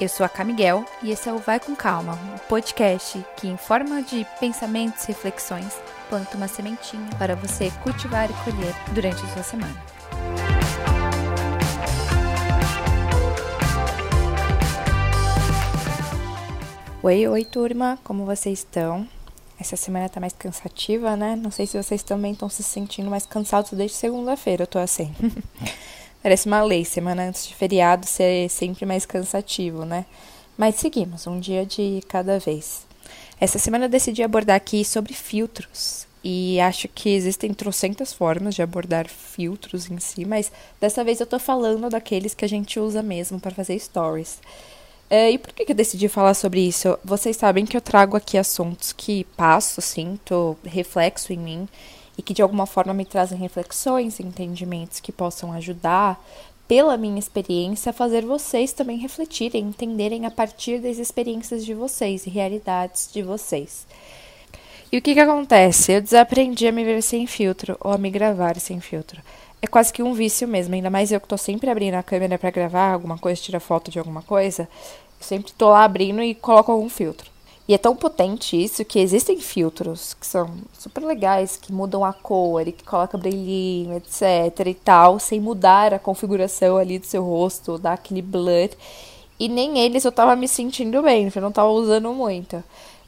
Eu sou a Camiguel e esse é o Vai com Calma, um podcast que, em forma de pensamentos e reflexões, planta uma sementinha para você cultivar e colher durante a sua semana. Oi, oi, turma, como vocês estão? Essa semana tá mais cansativa, né? Não sei se vocês também estão se sentindo mais cansados desde segunda-feira, eu tô assim. Parece uma lei, semana antes de feriado ser sempre mais cansativo, né? Mas seguimos, um dia de cada vez. Essa semana eu decidi abordar aqui sobre filtros. E acho que existem trocentas formas de abordar filtros em si, mas dessa vez eu tô falando daqueles que a gente usa mesmo para fazer stories. É, e por que, eu decidi falar sobre isso? Vocês sabem que eu trago aqui assuntos que passo, sinto, reflexo em mim e que de alguma forma me trazem reflexões, entendimentos que possam ajudar, pela minha experiência, a fazer vocês também refletirem, entenderem a partir das experiências de vocês e realidades de vocês. E o que, que acontece? Eu desaprendi a me ver sem filtro ou a me gravar sem filtro. É quase que um vício mesmo, ainda mais eu que tô sempre abrindo a câmera para gravar alguma coisa, tirar foto de alguma coisa. Eu sempre tô lá abrindo e coloco algum filtro. E é tão potente isso que existem filtros que são super legais, que mudam a cor e que coloca brilhinho, etc e tal, sem mudar a configuração ali do seu rosto, dar aquele blur. E nem eles eu tava me sentindo bem, eu não tava usando muito.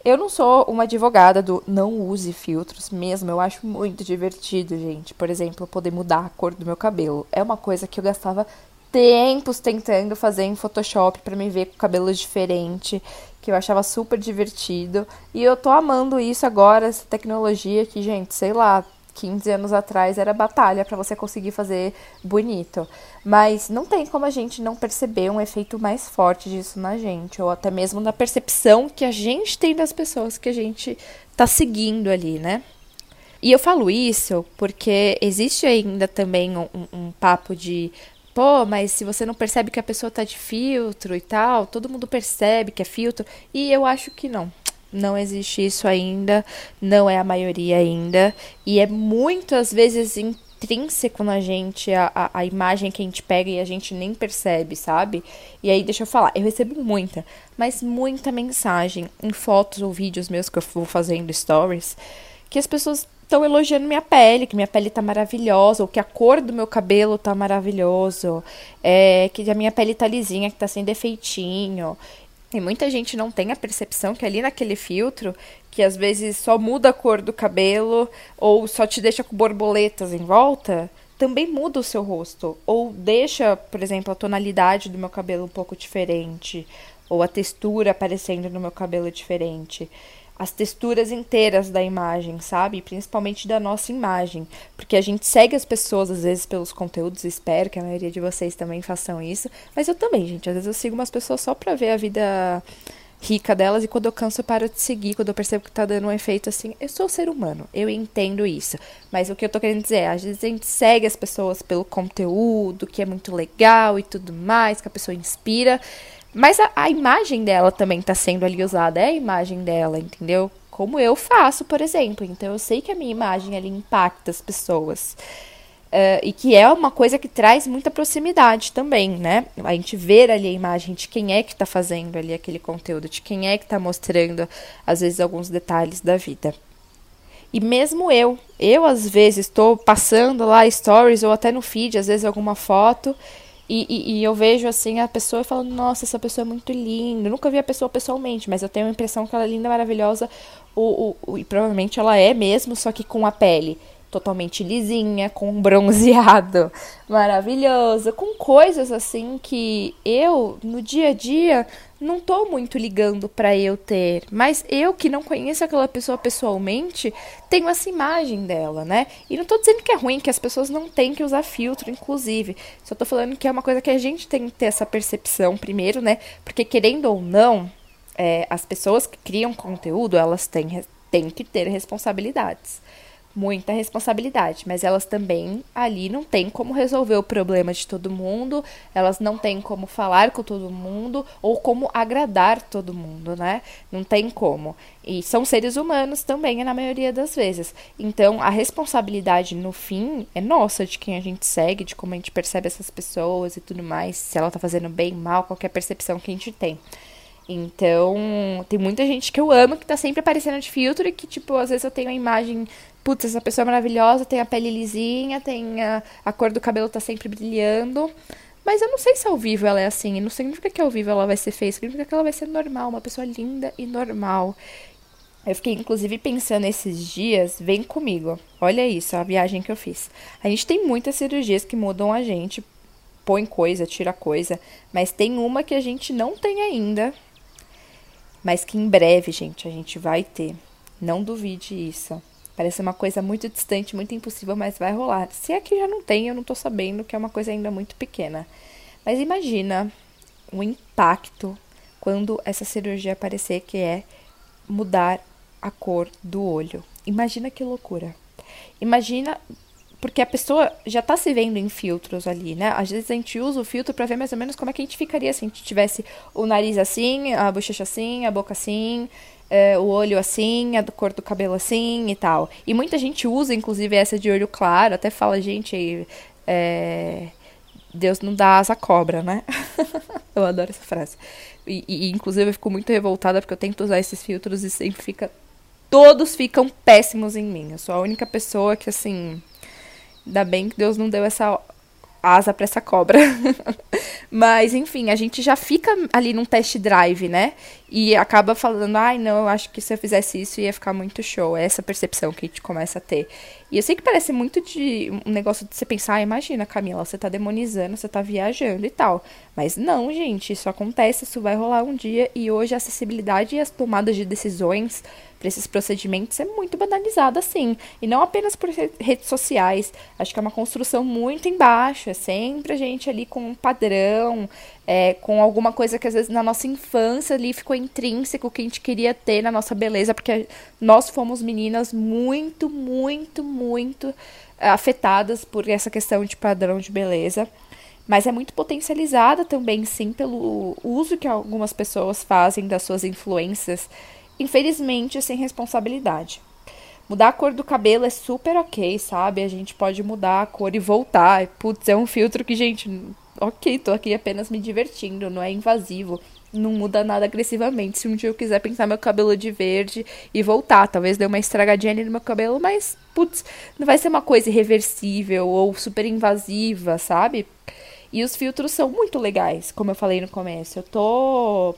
Eu não sou uma advogada do não use filtros mesmo, eu acho muito divertido, gente. Por exemplo, poder mudar a cor do meu cabelo. É uma coisa que eu gastava tempos tentando fazer em Photoshop para me ver com cabelo diferente, que eu achava super divertido. E eu tô amando isso agora, essa tecnologia que, gente, sei lá, 15 anos atrás era batalha para você conseguir fazer bonito. Mas não tem como a gente não perceber um efeito mais forte disso na gente, ou até mesmo na percepção que a gente tem das pessoas que a gente tá seguindo ali, né? E eu falo isso porque existe ainda também um, um papo de pô, mas se você não percebe que a pessoa tá de filtro e tal, todo mundo percebe que é filtro. E eu acho que não. Não existe isso ainda, não é a maioria ainda. E é muitas vezes intrínseco na gente a, a, a, imagem que a gente pega e a gente nem percebe, sabe? E aí, deixa eu falar, eu recebo muita, mas muita mensagem em fotos ou vídeos meus que eu vou fazendo stories, que as pessoas estão elogiando minha pele, que minha pele tá maravilhosa, ou que a cor do meu cabelo tá maravilhoso, é, que a minha pele tá lisinha, que tá sem defeitinho. E muita gente não tem a percepção que ali naquele filtro, que às vezes só muda a cor do cabelo ou só te deixa com borboletas em volta, também muda o seu rosto. Ou deixa, por exemplo, a tonalidade do meu cabelo um pouco diferente, ou a textura aparecendo no meu cabelo diferente as texturas inteiras da imagem, sabe? Principalmente da nossa imagem. Porque a gente segue as pessoas, às vezes, pelos conteúdos, espero que a maioria de vocês também façam isso. Mas eu também, gente. Às vezes eu sigo umas pessoas só pra ver a vida rica delas e quando eu canso eu paro de seguir, quando eu percebo que tá dando um efeito assim, eu sou ser humano, eu entendo isso. Mas o que eu tô querendo dizer é, às vezes a gente segue as pessoas pelo conteúdo, que é muito legal e tudo mais, que a pessoa inspira, mas a, a imagem dela também está sendo ali usada, é a imagem dela, entendeu? Como eu faço, por exemplo. Então eu sei que a minha imagem ali impacta as pessoas. Uh, e que é uma coisa que traz muita proximidade também, né? A gente ver ali a imagem de quem é que está fazendo ali aquele conteúdo, de quem é que está mostrando, às vezes, alguns detalhes da vida. E mesmo eu, eu às vezes estou passando lá stories ou até no feed, às vezes alguma foto, e, e, e, eu vejo assim a pessoa falando, nossa, essa pessoa é muito linda. Eu nunca vi a pessoa pessoalmente, mas eu tenho a impressão que ela é linda, maravilhosa. O, o, o, e provavelmente ela é mesmo, só que com a pele totalmente lisinha, com um bronzeado maravilhoso, com coisas assim que eu, no dia a dia, não tô muito ligando para eu ter, mas eu que não conheço aquela pessoa pessoalmente, tenho essa imagem dela, né? E não tô dizendo que é ruim, que as pessoas não têm que usar filtro, inclusive. Só tô falando que é uma coisa que a gente tem que ter essa percepção primeiro, né? Porque querendo ou não, é, as pessoas que criam conteúdo, elas têm, têm que ter responsabilidades. Muita responsabilidade, mas elas também ali não têm como resolver o problema de todo mundo, elas não têm como falar com todo mundo ou como agradar todo mundo, né? Não tem como. E são seres humanos também, na maioria das vezes. Então, a responsabilidade no fim é nossa, de quem a gente segue, de como a gente percebe essas pessoas e tudo mais, se ela tá fazendo bem, mal, qualquer percepção que a gente tem. Então, tem muita gente que eu amo que tá sempre aparecendo de filtro e que, tipo, às vezes eu tenho a imagem, putz, essa pessoa é maravilhosa, tem a pele lisinha, tem a, a cor do cabelo tá sempre brilhando. Mas eu não sei se ao vivo ela é assim. Não significa que ao vivo ela vai ser feia, significa que ela vai ser normal, uma pessoa linda e normal. Eu fiquei, inclusive, pensando esses dias, vem comigo. Olha isso, a viagem que eu fiz. A gente tem muitas cirurgias que mudam a gente, põe coisa, tira coisa, mas tem uma que a gente não tem ainda, mas que em breve, gente, a gente vai ter. Não duvide isso. Parece uma coisa muito distante, muito impossível, mas vai rolar. Se é que já não tem, eu não tô sabendo, que é uma coisa ainda muito pequena. Mas imagina o impacto quando essa cirurgia aparecer, que é mudar a cor do olho. Imagina que loucura. Imagina porque a pessoa já tá se vendo em filtros ali, né? Às vezes a gente usa o filtro para ver mais ou menos como é que a gente ficaria se a gente tivesse o nariz assim, a bochecha assim, a boca assim, é, o olho assim, a cor do cabelo assim e tal. E muita gente usa, inclusive, essa de olho claro, até fala, gente, é, Deus não dá asa cobra, né? eu adoro essa frase. E, e, inclusive, eu fico muito revoltada porque eu tento usar esses filtros e sempre fica. Todos ficam péssimos em mim. Eu sou a única pessoa que, assim Ainda bem que Deus não deu essa asa para essa cobra. Mas, enfim, a gente já fica ali num test drive, né? E acaba falando, ai, não, eu acho que se eu fizesse isso ia ficar muito show. É essa percepção que a gente começa a ter. E eu sei que parece muito de um negócio de você pensar, ah, imagina, Camila, você tá demonizando, você tá viajando e tal. Mas não, gente, isso acontece, isso vai rolar um dia. E hoje a acessibilidade e as tomadas de decisões para esses procedimentos é muito banalizada, assim. E não apenas por redes sociais. Acho que é uma construção muito embaixo. É sempre a gente ali com um padrão, é, com alguma coisa que às vezes na nossa infância ali ficou intrínseco que a gente queria ter na nossa beleza, porque nós fomos meninas muito, muito, muito é, afetadas por essa questão de padrão de beleza. Mas é muito potencializada também, sim, pelo uso que algumas pessoas fazem das suas influências infelizmente sem responsabilidade. Mudar a cor do cabelo é super ok, sabe? A gente pode mudar a cor e voltar. Putz, é um filtro que, gente, ok, tô aqui apenas me divertindo, não é invasivo. Não muda nada agressivamente. Se um dia eu quiser pintar meu cabelo de verde e voltar, talvez dê uma estragadinha ali no meu cabelo, mas, putz, não vai ser uma coisa irreversível ou super invasiva, sabe? E os filtros são muito legais, como eu falei no começo. Eu tô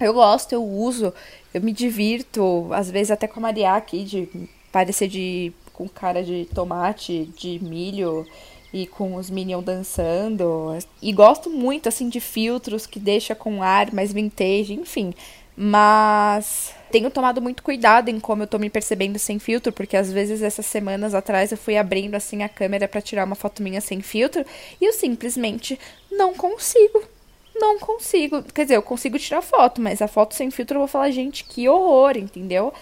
eu gosto, eu uso, eu me divirto, às vezes até com a Maria aqui, de parecer de com cara de tomate, de milho e com os Minions dançando. E gosto muito, assim, de filtros que deixa com ar mais vintage, enfim. Mas tenho tomado muito cuidado em como eu tô me percebendo sem filtro, porque às vezes essas semanas atrás eu fui abrindo assim a câmera para tirar uma foto minha sem filtro e eu simplesmente não consigo não consigo. Quer dizer, eu consigo tirar foto, mas a foto sem filtro eu vou falar, gente, que horror, entendeu?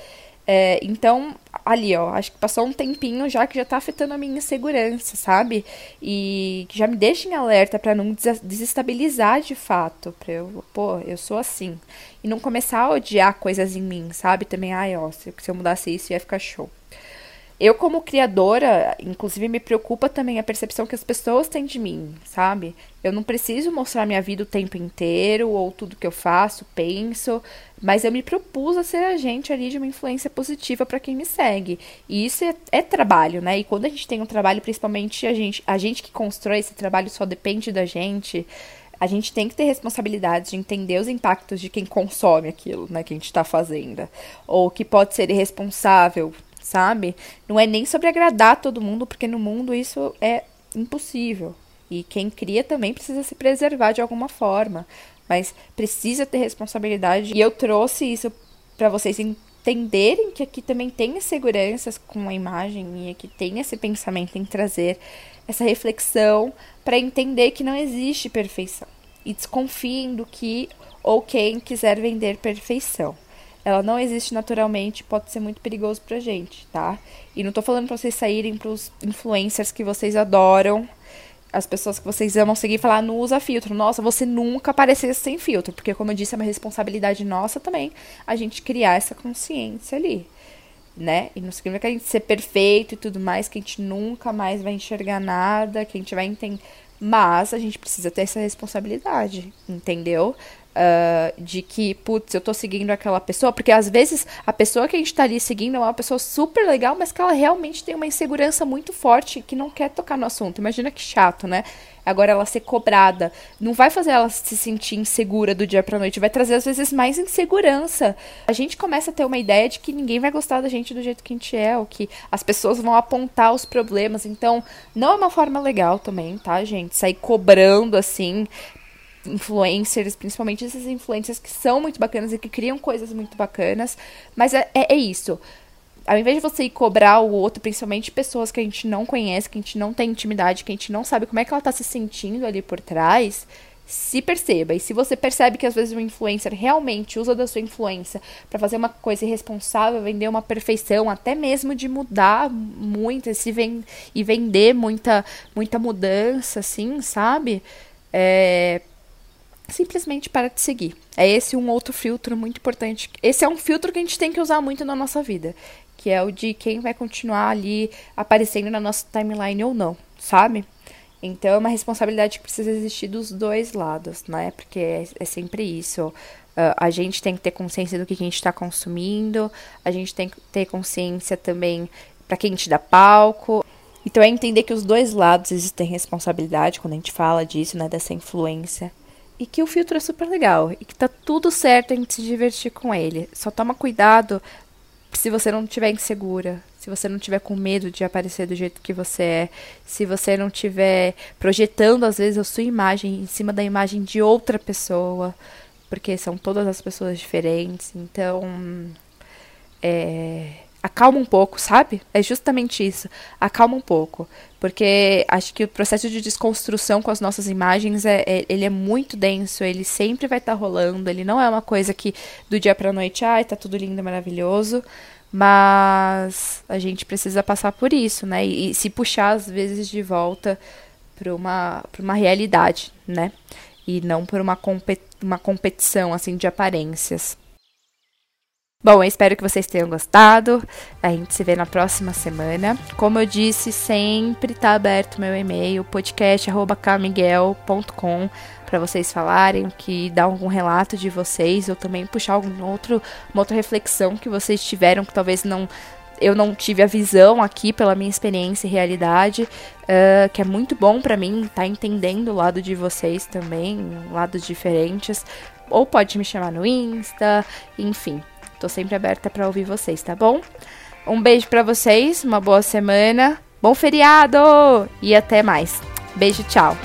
É, então, ali, ó, acho que passou um tempinho já que já tá afetando a minha segurança, sabe? E que já me deixa em alerta para não desestabilizar de fato. Pra eu, pô, eu sou assim. E não começar a odiar coisas em mim, sabe? Também, ai, ó, se, se eu mudasse isso ia ficar show. Eu, como criadora, inclusive, me preocupa também a percepção que as pessoas têm de mim, sabe? Eu não preciso mostrar minha vida o tempo inteiro, ou tudo que eu faço, penso, mas eu me propus a ser agente ali de uma influência positiva para quem me segue. E isso é, é, trabalho, né? E quando a gente tem um trabalho, principalmente a gente, a gente que constrói esse trabalho só depende da gente. A gente tem que ter responsabilidade de entender os impactos de quem consome aquilo, né, que a gente está fazendo. Ou que pode ser irresponsável sabe? Não é nem sobre agradar todo mundo, porque no mundo isso é impossível. E quem cria também precisa se preservar de alguma forma, mas precisa ter responsabilidade. E eu trouxe isso para vocês entenderem que aqui também tem inseguranças com a imagem e aqui tem esse pensamento em trazer essa reflexão para entender que não existe perfeição. E desconfiem do que ou quem quiser vender perfeição. Ela não existe naturalmente, pode ser muito perigoso pra gente, tá? E não tô falando pra vocês saírem pros influencers que vocês adoram, as pessoas que vocês amam seguir e falar, não usa filtro. Nossa, você nunca aparecesse sem filtro. Porque, como eu disse, é uma responsabilidade nossa também a gente criar essa consciência ali. Né? E não significa que a gente ser perfeito e tudo mais, que a gente nunca mais vai enxergar nada, que a gente vai entender. Mas a gente precisa ter essa responsabilidade, entendeu? Uh, de que, putz, eu tô seguindo aquela pessoa, porque às vezes a pessoa que a gente tá ali seguindo é uma pessoa super legal, mas que ela realmente tem uma insegurança muito forte que não quer tocar no assunto. Imagina que chato, né? Agora ela ser cobrada não vai fazer ela se sentir insegura do dia pra noite, vai trazer às vezes mais insegurança. A gente começa a ter uma ideia de que ninguém vai gostar da gente do jeito que a gente é, ou que as pessoas vão apontar os problemas. Então, não é uma forma legal também, tá, gente? Sair cobrando assim influencers, principalmente esses influencers que são muito bacanas e que criam coisas muito bacanas. Mas é, é, é isso. Ao invés de você ir cobrar o outro, principalmente pessoas que a gente não conhece, que a gente não tem intimidade, que a gente não sabe como é que ela tá se sentindo ali por trás, se perceba. E se você percebe que às vezes um influencer realmente usa da sua influência para fazer uma coisa irresponsável, vender uma perfeição, até mesmo de mudar muito se ven e vender muita, muita mudança, assim, sabe? É, simplesmente para de seguir. É esse um outro filtro muito importante. Esse é um filtro que a gente tem que usar muito na nossa vida, que é o de quem vai continuar ali aparecendo na nossa timeline ou não, sabe? Então é uma responsabilidade que precisa existir dos dois lados, né? Porque é, é sempre isso. Uh, a gente tem que ter consciência do que a gente está consumindo, a gente tem que ter consciência também para quem te dá palco. Então é entender que os dois lados existem responsabilidade quando a gente fala disso, né? Dessa influência e que o filtro é super legal e que tá tudo certo gente se divertir com ele. Só toma cuidado se você não estiver insegura, se você não estiver com medo de aparecer do jeito que você é, se você não estiver projetando às vezes a sua imagem em cima da imagem de outra pessoa, porque são todas as pessoas diferentes. Então, é acalma um pouco, sabe? É justamente isso. Acalma um pouco. Porque acho que o processo de desconstrução com as nossas imagens é, é ele é muito denso, ele sempre vai estar tá rolando, ele não é uma coisa que do dia pra noite, ai, tá tudo lindo, maravilhoso. Mas a gente precisa passar por isso, né? E, e se puxar às vezes de volta para uma, pra uma realidade, né? E não por uma, compet uma competição assim de aparências. Bom, eu espero que vocês tenham gostado. A gente se vê na próxima semana. Como eu disse, sempre está aberto meu e-mail, podcast@camiguel.com para vocês falarem, que dar algum relato de vocês ou também puxar algum outro, uma outra reflexão que vocês tiveram que talvez não eu não tive a visão aqui pela minha experiência e realidade, uh, que é muito bom para mim estar tá entendendo o lado de vocês também, lados diferentes. Ou pode me chamar no Insta, enfim. Tô sempre aberta para ouvir vocês, tá bom? Um beijo para vocês, uma boa semana, bom feriado e até mais. Beijo, tchau.